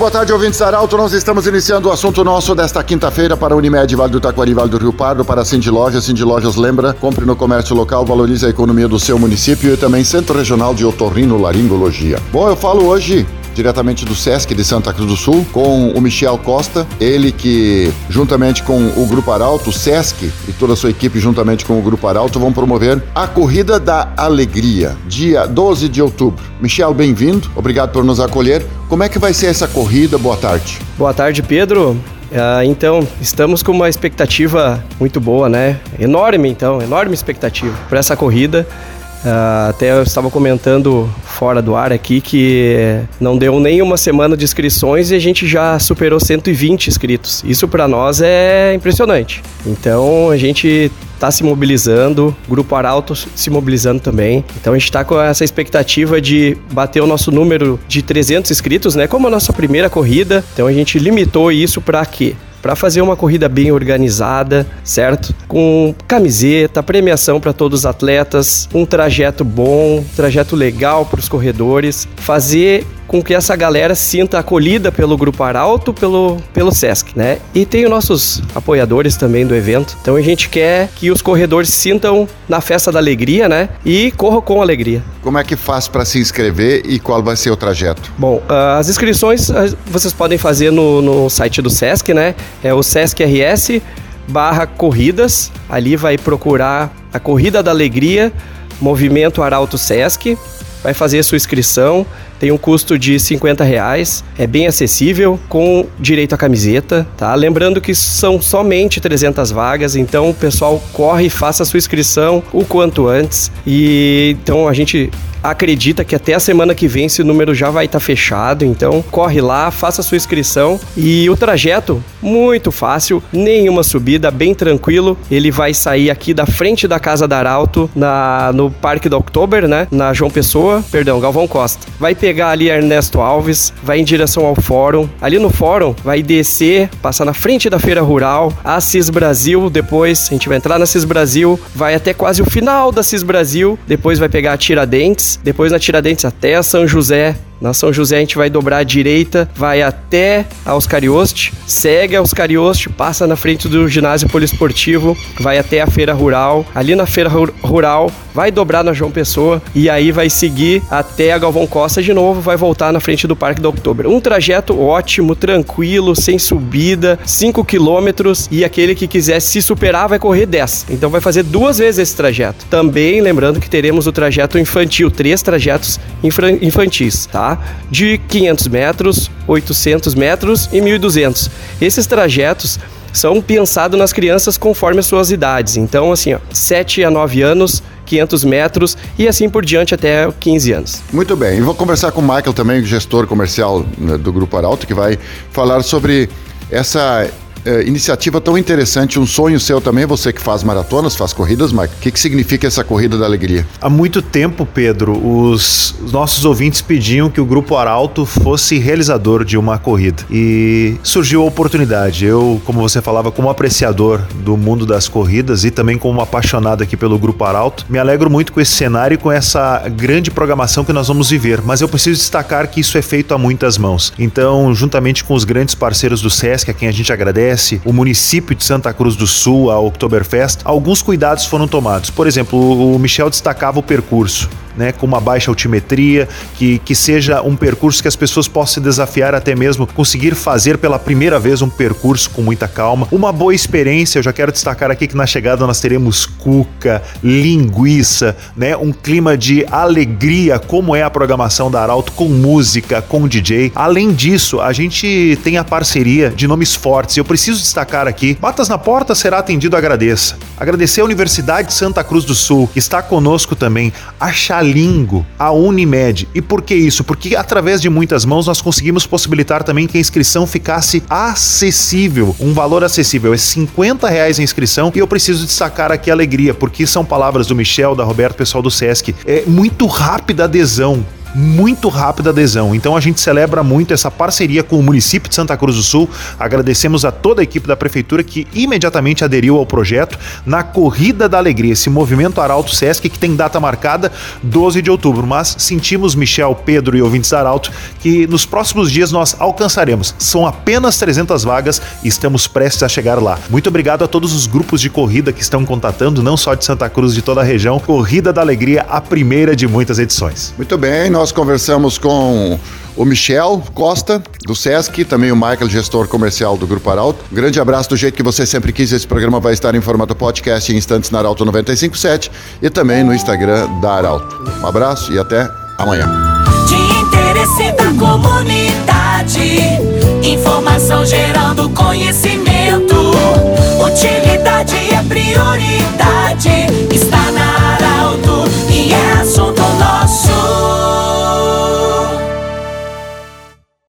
Boa tarde, ouvintes Arauto. Nós estamos iniciando o assunto nosso desta quinta-feira para Unimed, Vale do Taquari, Vale do Rio Pardo, para a Cindy Lojas. Cindy Lojas lembra, compre no comércio local, valorize a economia do seu município e também Centro Regional de Otorrino Laringologia. Bom, eu falo hoje diretamente do SESC de Santa Cruz do Sul, com o Michel Costa, ele que, juntamente com o Grupo Arauto, o SESC e toda a sua equipe, juntamente com o Grupo Arauto, vão promover a Corrida da Alegria, dia 12 de outubro. Michel, bem-vindo, obrigado por nos acolher. Como é que vai ser essa corrida? Boa tarde. Boa tarde, Pedro. Uh, então, estamos com uma expectativa muito boa, né? Enorme, então, enorme expectativa para essa corrida. Uh, até eu estava comentando fora do ar aqui que não deu nem uma semana de inscrições e a gente já superou 120 inscritos. Isso para nós é impressionante. Então a gente está se mobilizando, Grupo Arauto se mobilizando também. Então a gente está com essa expectativa de bater o nosso número de 300 inscritos, né? Como a nossa primeira corrida. Então a gente limitou isso para quê? para fazer uma corrida bem organizada, certo? Com camiseta, premiação para todos os atletas, um trajeto bom, trajeto legal para os corredores, fazer com que essa galera sinta acolhida pelo Grupo Arauto, pelo, pelo Sesc, né? E tem os nossos apoiadores também do evento. Então a gente quer que os corredores sintam na festa da alegria, né? E corram com alegria. Como é que faz para se inscrever e qual vai ser o trajeto? Bom, ah, as inscrições ah, vocês podem fazer no, no site do Sesc, né? É o Sesc RS barra corridas. Ali vai procurar a Corrida da Alegria, Movimento Arauto Sesc. Vai fazer a sua inscrição tem um custo de 50 reais, é bem acessível, com direito à camiseta, tá? Lembrando que são somente 300 vagas, então o pessoal corre e faça a sua inscrição o quanto antes. E então a gente acredita que até a semana que vem esse número já vai estar tá fechado, então corre lá, faça sua inscrição e o trajeto muito fácil, nenhuma subida, bem tranquilo. Ele vai sair aqui da frente da casa da Arauto, na no Parque do Oktober, né, na João Pessoa, perdão, Galvão Costa. Vai pegar ali Ernesto Alves, vai em direção ao fórum. Ali no fórum vai descer, passar na frente da feira rural, a CIS Brasil, depois a gente vai entrar na CIS Brasil, vai até quase o final da CIS Brasil, depois vai pegar a Tiradentes depois na Tiradentes até São José, na São José a gente vai dobrar à direita, vai até a Oscarioste, segue a Oscarioste, passa na frente do ginásio poliesportivo, vai até a feira rural. Ali na feira rural vai dobrar na João Pessoa e aí vai seguir até a Galvão Costa de novo, vai voltar na frente do Parque do Outubro. Um trajeto ótimo, tranquilo, sem subida, 5 quilômetros e aquele que quiser se superar vai correr 10. Então vai fazer duas vezes esse trajeto. Também lembrando que teremos o trajeto infantil, três trajetos infantis, tá? De 500 metros, 800 metros e 1.200. Esses trajetos são pensados nas crianças conforme as suas idades. Então, assim, ó, 7 a 9 anos, 500 metros e assim por diante até 15 anos. Muito bem, e vou conversar com o Michael também, gestor comercial né, do Grupo Arauto, que vai falar sobre essa é, iniciativa tão interessante, um sonho seu também, você que faz maratonas, faz corridas, Mike. O que, que significa essa corrida da alegria? Há muito tempo, Pedro, os, os nossos ouvintes pediam que o Grupo Arauto fosse realizador de uma corrida. E surgiu a oportunidade. Eu, como você falava, como apreciador do mundo das corridas e também como apaixonado aqui pelo Grupo Arauto, me alegro muito com esse cenário e com essa grande programação que nós vamos viver. Mas eu preciso destacar que isso é feito a muitas mãos. Então, juntamente com os grandes parceiros do SESC, a quem a gente agradece, o município de Santa Cruz do Sul, a Oktoberfest, alguns cuidados foram tomados. Por exemplo, o Michel destacava o percurso né, com uma baixa altimetria, que, que seja um percurso que as pessoas possam se desafiar até mesmo conseguir fazer pela primeira vez um percurso com muita calma. Uma boa experiência, eu já quero destacar aqui que na chegada nós teremos cuca, linguiça, né, um clima de alegria, como é a programação da Arauto com música, com DJ. Além disso, a gente tem a parceria de nomes fortes. Eu preciso destacar aqui, Batas na Porta será atendido, agradeça. Agradecer a Universidade de Santa Cruz do Sul, que está conosco também. A Xalingo, a Unimed. E por que isso? Porque através de muitas mãos nós conseguimos possibilitar também que a inscrição ficasse acessível. Um valor acessível é 50 reais a inscrição e eu preciso destacar aqui a alegria, porque são palavras do Michel, da Roberto, pessoal do Sesc. É muito rápida a adesão muito rápida adesão. Então a gente celebra muito essa parceria com o município de Santa Cruz do Sul. Agradecemos a toda a equipe da prefeitura que imediatamente aderiu ao projeto na Corrida da Alegria, esse movimento Arauto Sesc que tem data marcada 12 de outubro. Mas sentimos, Michel, Pedro e ouvintes da Arauto, que nos próximos dias nós alcançaremos. São apenas 300 vagas e estamos prestes a chegar lá. Muito obrigado a todos os grupos de corrida que estão contatando, não só de Santa Cruz, de toda a região. Corrida da Alegria, a primeira de muitas edições. Muito bem, nós conversamos com o Michel Costa, do Sesc, também o Michael, gestor comercial do Grupo Arauto. Um grande abraço do jeito que você sempre quis. Esse programa vai estar em formato podcast em instantes na Arauto 957 e também no Instagram da Arauto. Um abraço e até amanhã. De interesse da comunidade, informação gerando conhecimento.